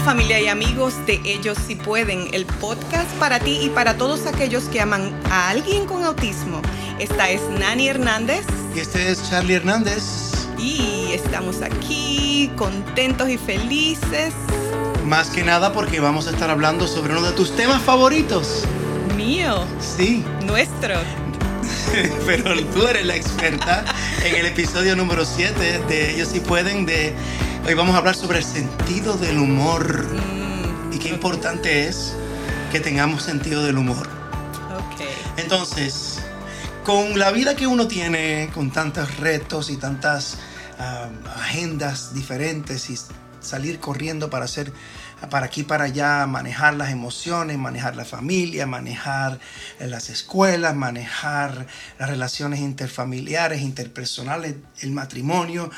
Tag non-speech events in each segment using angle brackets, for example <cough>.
Hola familia y amigos de Ellos Si Pueden, el podcast para ti y para todos aquellos que aman a alguien con autismo. Esta es Nani Hernández. Y este es Charlie Hernández. Y estamos aquí contentos y felices. Más que nada porque vamos a estar hablando sobre uno de tus temas favoritos. Mío. Sí. Nuestro. <laughs> Pero tú eres la experta en el episodio número 7 de Ellos Si Pueden de Hoy vamos a hablar sobre el sentido del humor y qué importante es que tengamos sentido del humor. Ok. Entonces, con la vida que uno tiene, con tantos retos y tantas ah, agendas diferentes y salir corriendo para hacer para aquí para allá, manejar las emociones, manejar la familia, manejar las escuelas, manejar las relaciones interfamiliares, interpersonales, el matrimonio,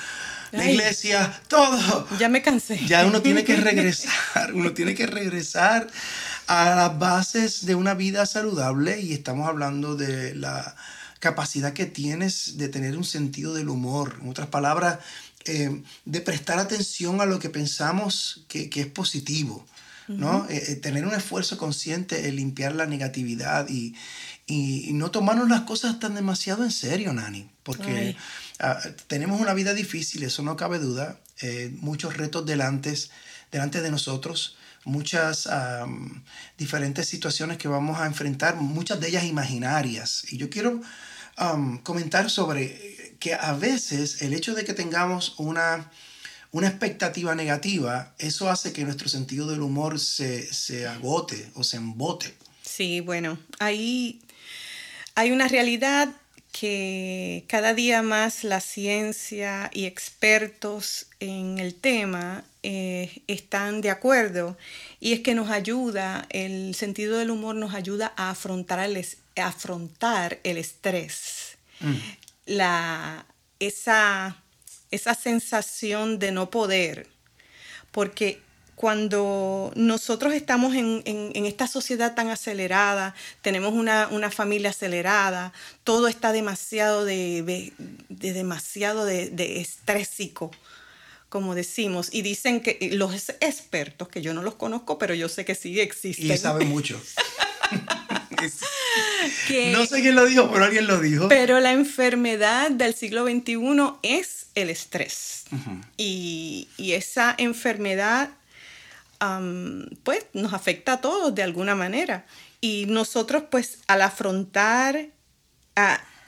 la iglesia, todo. Ya me cansé. Ya uno tiene que regresar, uno tiene que regresar a las bases de una vida saludable y estamos hablando de la capacidad que tienes de tener un sentido del humor. En otras palabras, eh, de prestar atención a lo que pensamos que, es positivo. ¿no? Eh, eh, tener un esfuerzo consciente en limpiar la negatividad y, no tomarnos las cosas tan demasiado en serio, Nani, porque ah, tenemos una vida difícil, eso no cabe duda, muchos retos delante, delante de nosotros, muchas diferentes situaciones que vamos a enfrentar, muchas de ellas imaginarias. Y yo quiero comentar sobre que a veces el hecho de que tengamos una, una expectativa negativa, eso hace que nuestro sentido del humor se, se agote o se embote. Sí, bueno, ahí hay una realidad que cada día más la ciencia y expertos en el tema eh, están de acuerdo y es que nos ayuda, el sentido del humor nos ayuda a afrontar el, afrontar el estrés, mm. la, esa, esa sensación de no poder, porque cuando nosotros estamos en, esta sociedad tan acelerada, tenemos una, familia acelerada, todo está demasiado de, demasiado de, de estrésico, como decimos, y dicen que los expertos, que yo no los conozco, pero yo sé que sí existen. Y saben mucho. <laughs> no sé quién lo dijo, pero alguien lo dijo. Pero la enfermedad del siglo XXI es el estrés. y, esa enfermedad, pues, nos afecta a todos de alguna manera. Y nosotros, pues, al afrontar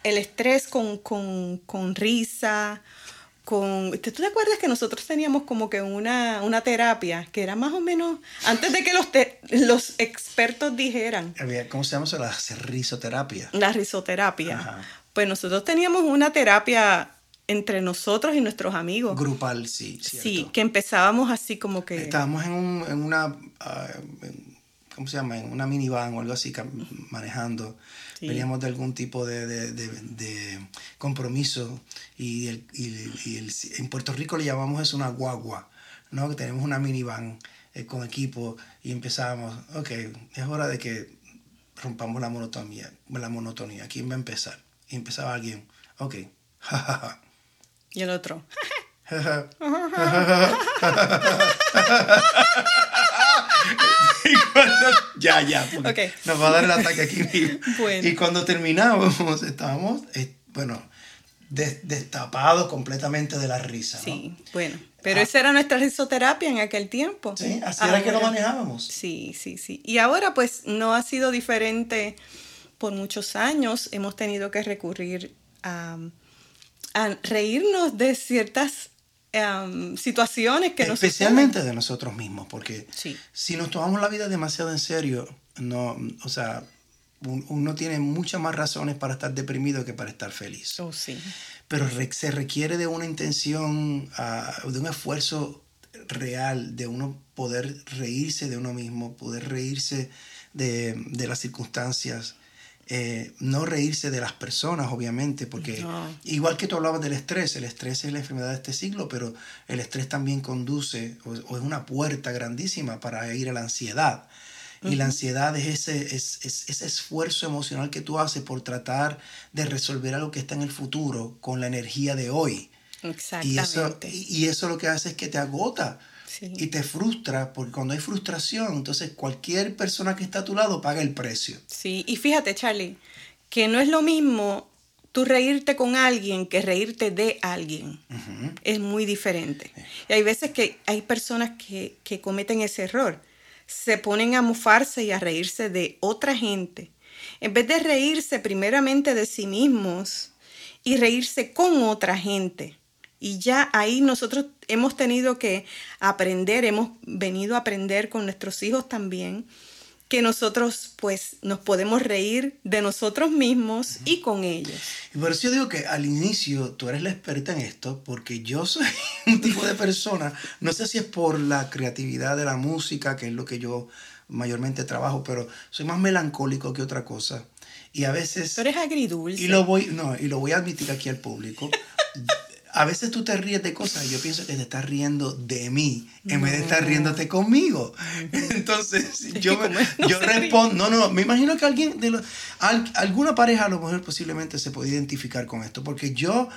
el estrés con, con, con risa, con... ¿Tú te acuerdas que nosotros teníamos como que una, una terapia que era más o menos antes de que los, los expertos dijeran? ¿Cómo se llama eso? La risoterapia. La risoterapia. Pues nosotros teníamos una terapia entre nosotros y nuestros amigos. Grupal, sí. Sí, que empezábamos así como que... Estábamos en, un, en una... Ah, ¿Cómo se llama? En una minivan o algo así, manejando veníamos de algún tipo de, de, de, compromiso y, el, y, el, en Puerto Rico le llamamos eso una guagua, ¿no? Que tenemos una minivan eh, con equipo y empezábamos, ok, es hora de que rompamos la monotonía, la monotonía, ¿quién va a empezar? Y empezaba alguien, ok, <laughs> y el otro, <laughs> ya, ya. Nos va a dar el ataque aquí. <laughs> Y cuando terminamos, estábamos, eh, bueno, destapados completamente de la risa. Sí, bueno. Pero esa era nuestra risoterapia en aquel tiempo. Sí, así era que lo manejábamos. Sí, sí, sí. Y ahora pues no ha sido diferente por muchos años. Hemos tenido que recurrir a, a reírnos de ciertas Em, situaciones que nos Especialmente de nosotros mismos, porque si nos tomamos la vida demasiado en serio, no, o sea, uno tiene muchas más razones para estar deprimido que para estar feliz. Oh, sí. Pero se requiere de una intención, ah, de un esfuerzo real, de uno poder reírse de uno mismo, poder reírse de, de las circunstancias eh, no reírse de las personas, obviamente, porque igual que tú hablabas del estrés, el estrés es la enfermedad de este siglo, pero el estrés también conduce o, es una puerta grandísima para ir a la ansiedad. Y la ansiedad es ese, es, ese esfuerzo emocional que tú haces por tratar de resolver algo que está en el futuro con la energía de hoy. Exactamente. Y eso, y eso lo que hace es que te agota y te frustra, porque cuando hay frustración, entonces cualquier persona que está a tu lado paga el precio. Sí, y fíjate, Charlie, que no es lo mismo tú reírte con alguien que reírte de alguien. Es muy diferente. Y hay veces que hay personas que, que cometen ese error. Se ponen a mofarse y a reírse de otra gente. En vez de reírse primeramente de sí mismos y reírse con otra gente. Y ya ahí nosotros hemos tenido que aprender, hemos venido a aprender con nuestros hijos también, que nosotros pues nos podemos reír de nosotros mismos y con ellos. Y por eso yo digo que al inicio tú eres la experta en esto, porque yo soy <laughs> un tipo de persona, no sé si es por la creatividad de la música, que es lo que yo mayormente trabajo, pero soy más melancólico que otra cosa. Y a veces... Pero eres agridulce. Y lo voy, no, y lo voy a admitir aquí al público. A veces tú te ríes de cosas y yo pienso que te estás riendo de mí en vez de estar riéndote conmigo. <laughs> Entonces, yo, yo respondo, no, no, me imagino que alguien de los, alguna pareja a lo mejor posiblemente se puede identificar con esto, porque yo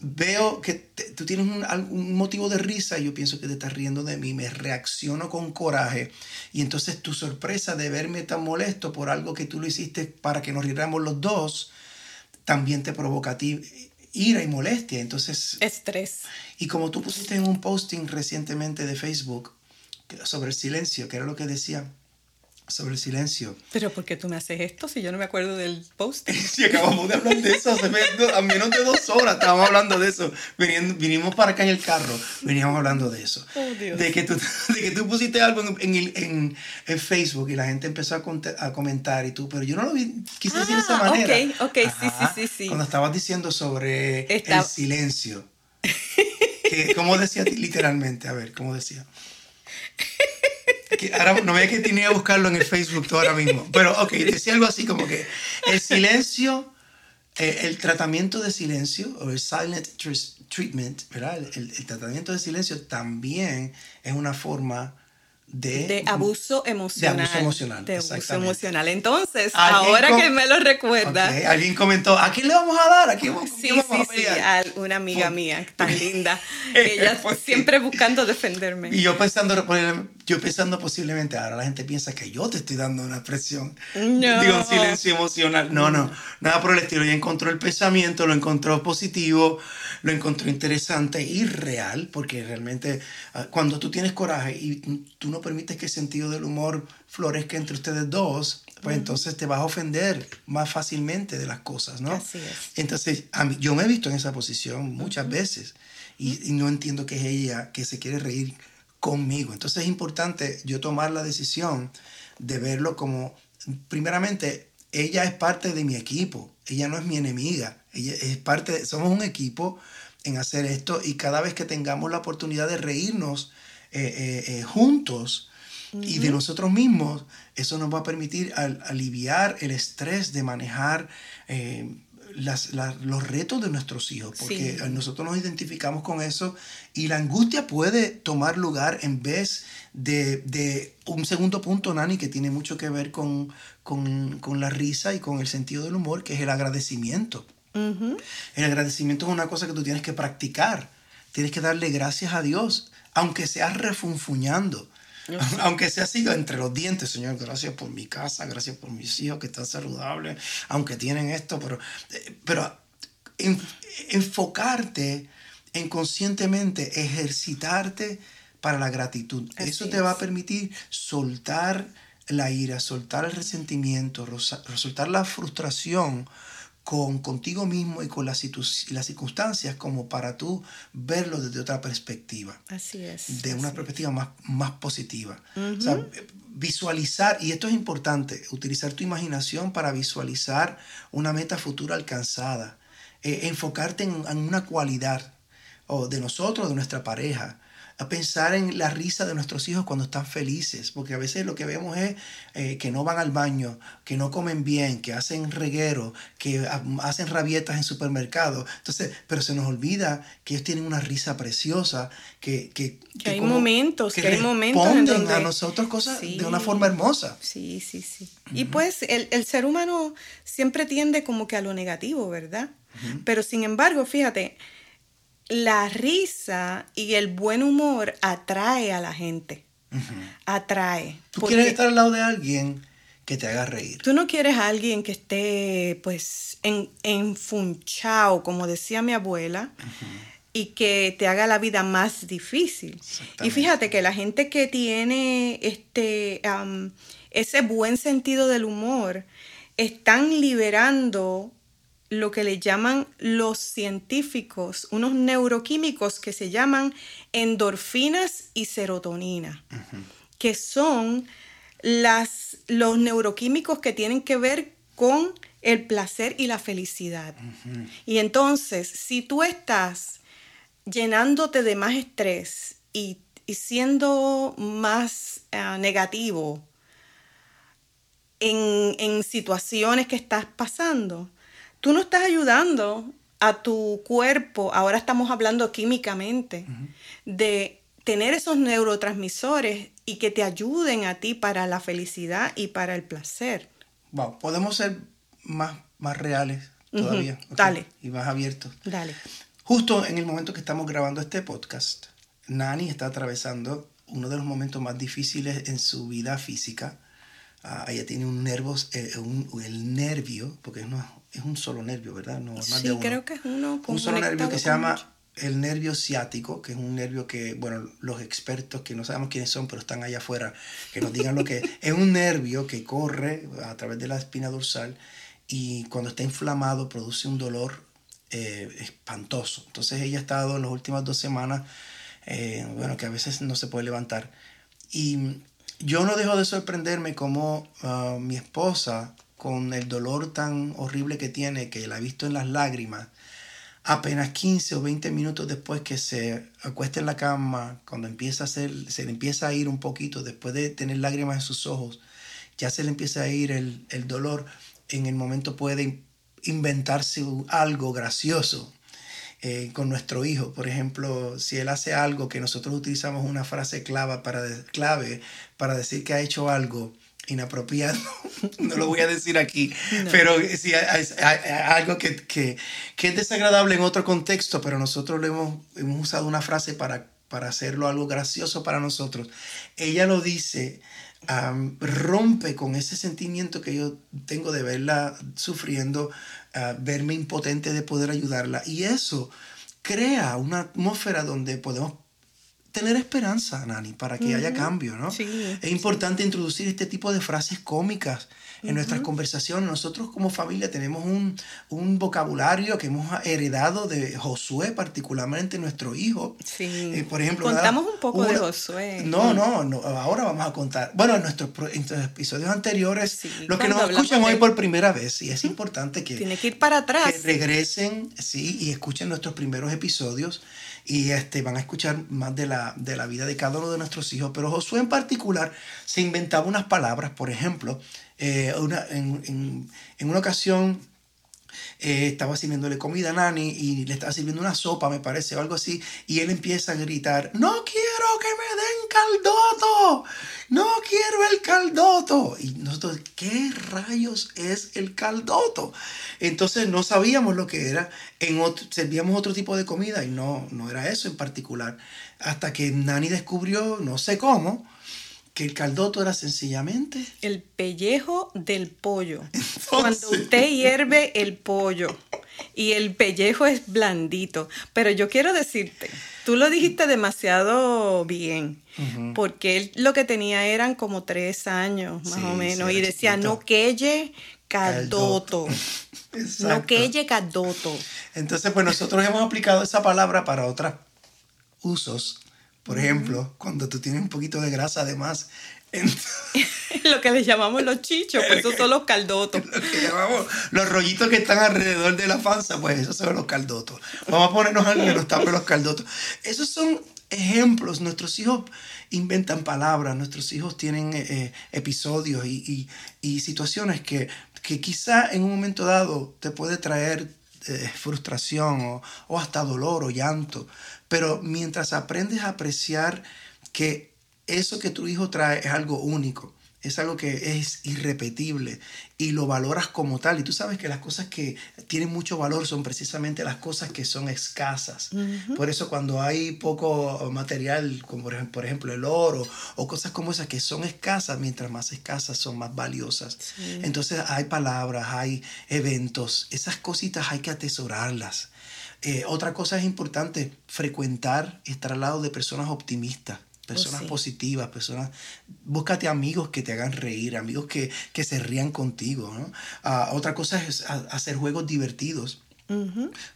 veo que tú tienes un, un, motivo de risa y yo pienso que te estás riendo de mí, me reacciono con coraje y entonces tu sorpresa de verme tan molesto por algo que tú lo hiciste para que nos riéramos los dos, también te provoca a ti ira y molestia. Entonces. Estrés. Y como tú pusiste en un posting recientemente de Facebook sobre el silencio, que era lo que decía sobre el silencio. Pero ¿por qué tú me haces esto si yo no me acuerdo del post? <laughs> sí, acabamos de hablar de eso hace a menos de dos horas estábamos hablando de eso. vinimos para acá en el carro, veníamos hablando de eso. Oh, Dios. De, que tú, <laughs> de que tú pusiste algo en, en, en, Facebook y la gente empezó a, a, comentar y tú, pero yo no lo vi, quise decir de esa ah, manera. Ok, ok, sí, sí, sí, sí. Cuando estabas diciendo sobre el silencio. <laughs> que, ¿Cómo decía literalmente? A ver, ¿cómo decía? Ahora no veía que tenía que buscarlo en el Facebook todo ahora mismo. Pero, ok, decía algo así como que el silencio, eh, el tratamiento de silencio, o el silent treatment, ¿verdad? El, el, tratamiento de silencio también es una forma de, abuso emocional. De abuso emocional. De abuso emocional. Entonces, ahora que me lo recuerda. Alguien comentó, ¿a quién le vamos a dar? ¿A quién, sí, sí, sí, a una amiga mía tan linda. <laughs> Ella <laughs> siempre buscando defenderme. Y yo pensando, yo pensando posiblemente, ahora la gente piensa que yo te estoy dando una presión. No. Digo, silencio emocional. No, no, nada por el estilo. Ella encontró el pensamiento, lo encontró positivo, lo encontró interesante y real, porque realmente ah, cuando tú tienes coraje y tú no permites que el sentido del humor florezca entre ustedes dos, pues entonces te vas a ofender más fácilmente de las cosas, ¿no? Así es. Entonces, a mí, yo me he visto en esa posición muchas veces y, no entiendo que es ella que se quiere reír conmigo. Entonces es importante yo tomar la decisión de verlo como, primeramente, ella es parte de mi equipo, ella no es mi enemiga, ella es parte, somos un equipo en hacer esto y cada vez que tengamos la oportunidad de reírnos, eh, eh, eh, juntos y de nosotros mismos, eso nos va a permitir aliviar el estrés de manejar las, los retos de nuestros hijos, porque nosotros nos identificamos con eso y la angustia puede tomar lugar en vez de, de un segundo punto, Nani, que tiene mucho que ver con, con, con, la risa y con el sentido del humor, que es el agradecimiento. El agradecimiento es una cosa que tú tienes que practicar. Tienes que darle gracias a Dios aunque seas refunfuñando, aunque sea así entre los dientes, Señor, gracias por mi casa, gracias por mis hijos que están saludables, aunque tienen esto, pero, eh, pero enfocarte en conscientemente ejercitarte para la gratitud. Eso te va a permitir soltar la ira, soltar el resentimiento, soltar la frustración con contigo mismo y con las, las circunstancias como para tú verlo desde otra perspectiva. Así es. De una perspectiva más, más positiva. o sea, visualizar, y esto es importante, utilizar tu imaginación para visualizar una meta futura alcanzada. Eh, enfocarte en, en, una cualidad o de nosotros, de nuestra pareja, a pensar en la risa de nuestros hijos cuando están felices, porque a veces lo que vemos es eh, que no van al baño, que no comen bien, que hacen reguero, que hacen rabietas en supermercados. Entonces, pero se nos olvida que ellos tienen una risa preciosa, que, que, hay momentos, que, hay momentos en donde... a nosotros cosas de una forma hermosa. Sí, sí, sí. Y pues el, el, ser humano siempre tiende como que a lo negativo, ¿verdad? Pero sin embargo, fíjate, la risa y el buen humor atrae a la gente. Atrae. Tú quieres estar al lado de alguien que te haga reír. Tú no quieres a alguien que esté, pues, en, enfunchado, como decía mi abuela, y que te haga la vida más difícil. Y fíjate que la gente que tiene este, ese buen sentido del humor, están liberando lo que le llaman los científicos, unos neuroquímicos que se llaman endorfinas y serotonina, que son las, los neuroquímicos que tienen que ver con el placer y la felicidad. Y entonces, si tú estás llenándote de más estrés y, siendo más eh, negativo en, en situaciones que estás pasando, tú no estás ayudando a tu cuerpo, ahora estamos hablando químicamente, de tener esos neurotransmisores y que te ayuden a ti para la felicidad y para el placer. Wow, podemos ser más, más reales todavía. Dale. Y más abiertos. Dale. Justo en el momento que estamos grabando este podcast, Nani está atravesando uno de los momentos más difíciles en su vida física. Ah, ella tiene un nervio, eh, el nervio, porque no es un solo nervio, ¿verdad? No, más sí, creo que es uno. Un solo nervio que se llama el nervio ciático, que es un nervio que, bueno, los expertos que no sabemos quiénes son, pero están allá afuera, que nos digan lo que es. <laughs> Es un nervio que corre a través de la espina dorsal y cuando está inflamado produce un dolor eh, espantoso. Entonces ella ha estado en las últimas dos semanas, eh, bueno, que a veces no se puede levantar. Y yo no dejo de sorprenderme como ah, mi esposa con el dolor tan horrible que tiene, que la ha visto en las lágrimas, apenas 15 o 20 minutos después que se acuesta en la cama, cuando empieza a hacer, se le empieza a ir un poquito, después de tener lágrimas en sus ojos, ya se le empieza a ir el, el dolor, en el momento puede inventarse algo gracioso eh, con nuestro hijo. Por ejemplo, si él hace algo que nosotros utilizamos una frase clave para, clave para decir que ha hecho algo, inapropiado, <laughs> no lo voy a decir aquí, pero si algo que, que, que, es desagradable en otro contexto, pero nosotros le hemos, hemos usado una frase para, para hacerlo algo gracioso para nosotros. Ella lo dice, rompe con ese sentimiento que yo tengo de verla sufriendo, verme impotente de poder ayudarla, y eso crea una atmósfera donde podemos tener esperanza, Nani, para que haya cambio, ¿no? es importante introducir este tipo de frases cómicas en nuestras conversaciones. Nosotros como familia tenemos un, vocabulario que hemos heredado de Josué, particularmente nuestro hijo. Sí. Eh, por ejemplo, contamos un poco de Josué. No, no, no, ahora vamos a contar. Bueno, en nuestros, episodios anteriores, los que nos escuchan hoy por primera vez, y es importante que... Tiene que ir para atrás. Que regresen, sí, y escuchen nuestros primeros episodios y este, van a escuchar más de la, de la vida de cada uno de nuestros hijos. Pero Josué en particular se inventaba unas palabras, por ejemplo, eh, una, en, en, una ocasión eh, estaba sirviéndole comida a Nani y le estaba sirviendo una sopa, me parece, o algo así, y él empieza a gritar, no quiero que me den caldoto, no quiero el caldoto. Y nosotros, ¿qué rayos es el caldoto? Entonces no sabíamos lo que era, en otro, servíamos otro tipo de comida y no, no era eso en particular, hasta que Nani descubrió, no sé cómo, que el caldoto era sencillamente... El pellejo del pollo. Cuando usted hierve el pollo y el pellejo es blandito. Pero yo quiero decirte, tú lo dijiste demasiado bien, porque él lo que tenía eran como tres años más o menos y decía, no quelle caldoto. <laughs> no quelle caldoto. Entonces, pues nosotros hemos aplicado esa palabra para otros usos por ejemplo, cuando tú tienes un poquito de grasa además. <laughs> lo que le llamamos los chichos, pues esos son los caldotos. <laughs> Lo que llamamos los rollitos que están alrededor de la panza, pues esos son los caldotos. Vamos a ponernos algo que nos tape los caldotos. Esos son ejemplos. Nuestros hijos inventan palabras, nuestros hijos tienen eh, eh, episodios y, situaciones que, que quizá en un momento dado te puede traer eh, frustración o, o, hasta dolor o llanto. Pero mientras aprendes a apreciar que eso que tu hijo trae es algo único, es algo que es irrepetible y lo valoras como tal. Y tú sabes que las cosas que tienen mucho valor son precisamente las cosas que son escasas. Por eso cuando hay poco material, como por ejemplo el oro o cosas como esas que son escasas, mientras más escasas son más valiosas. Entonces hay palabras, hay eventos, esas cositas hay que atesorarlas. Eh, otra cosa es importante, frecuentar, estar al lado de personas optimistas personas positivas, personas, búscate amigos que te hagan reír, amigos que, se rían contigo. ¿no? Ah, otra cosa es hacer juegos divertidos.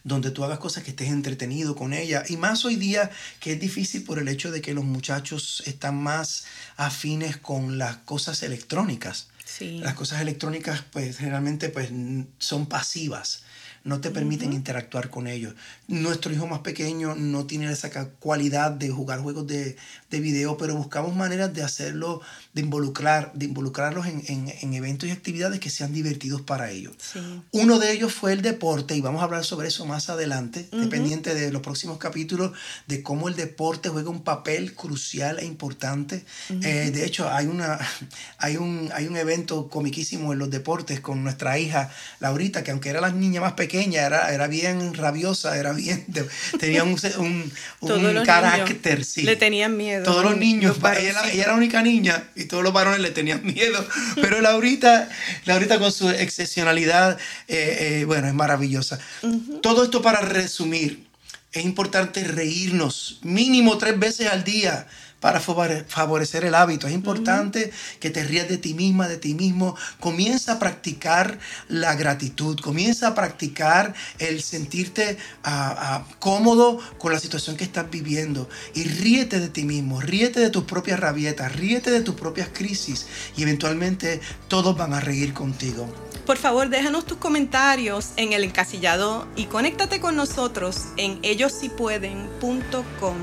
donde tú hagas cosas que estés entretenido con ella. Y más hoy día que es difícil por el hecho de que los muchachos están más afines con las cosas electrónicas. Las cosas electrónicas pues generalmente pues son pasivas no te permiten interactuar con ellos. Nuestro hijo más pequeño no tiene esa cualidad de jugar juegos de, de video, pero buscamos maneras de hacerlo, de, involucrar, de involucrarlos en, eventos y actividades que sean divertidos para ellos. Uno de ellos fue el deporte, y vamos a hablar sobre eso más adelante, dependiente de los próximos capítulos, de cómo el deporte juega un papel crucial e importante. Eh, de hecho, hay, una, <laughs> hay, un, hay un evento comiquísimo en los deportes con nuestra hija Laurita, que aunque era la niña más pequeña, era, era bien rabiosa, era bien, tenía un, un, <laughs> carácter. Sí. Le tenían miedo. Todos los niños, ella, era la única niña y todos los varones le tenían miedo. Pero Laurita, Laurita con su excepcionalidad, eh, eh, bueno, es maravillosa. Todo esto para resumir, es importante reírnos mínimo tres veces al día para favorecer el hábito. Es importante que te rías de ti misma, de ti mismo. Comienza a practicar la gratitud, comienza a practicar el sentirte ah, ah, cómodo con la situación que estás viviendo. Y ríete de ti mismo, ríete de tus propias rabietas, ríete de tus propias crisis y eventualmente todos van a reír contigo. Por favor, déjanos tus comentarios en el encasillado y conéctate con nosotros en ellossipueden.com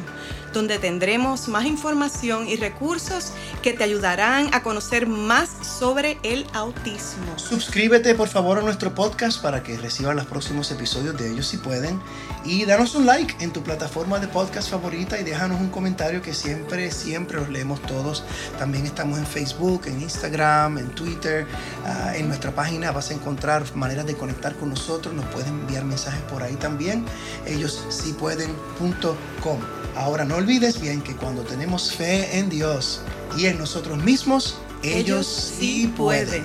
donde tendremos más información y recursos que te ayudarán a conocer más sobre el autismo. Suscríbete por favor a nuestro podcast para que reciban los próximos episodios de ellos si pueden y danos un like en tu plataforma de podcast favorita y déjanos un comentario que siempre, siempre los leemos todos. También estamos en Facebook, en Instagram, en Twitter, ah, en nuestra página vas a encontrar maneras de conectar con nosotros, nos pueden enviar mensajes por ahí también, ellos si pueden.com. Ahora no olvides bien que cuando tenemos fe en Dios y en nosotros mismos, ellos, sí pueden.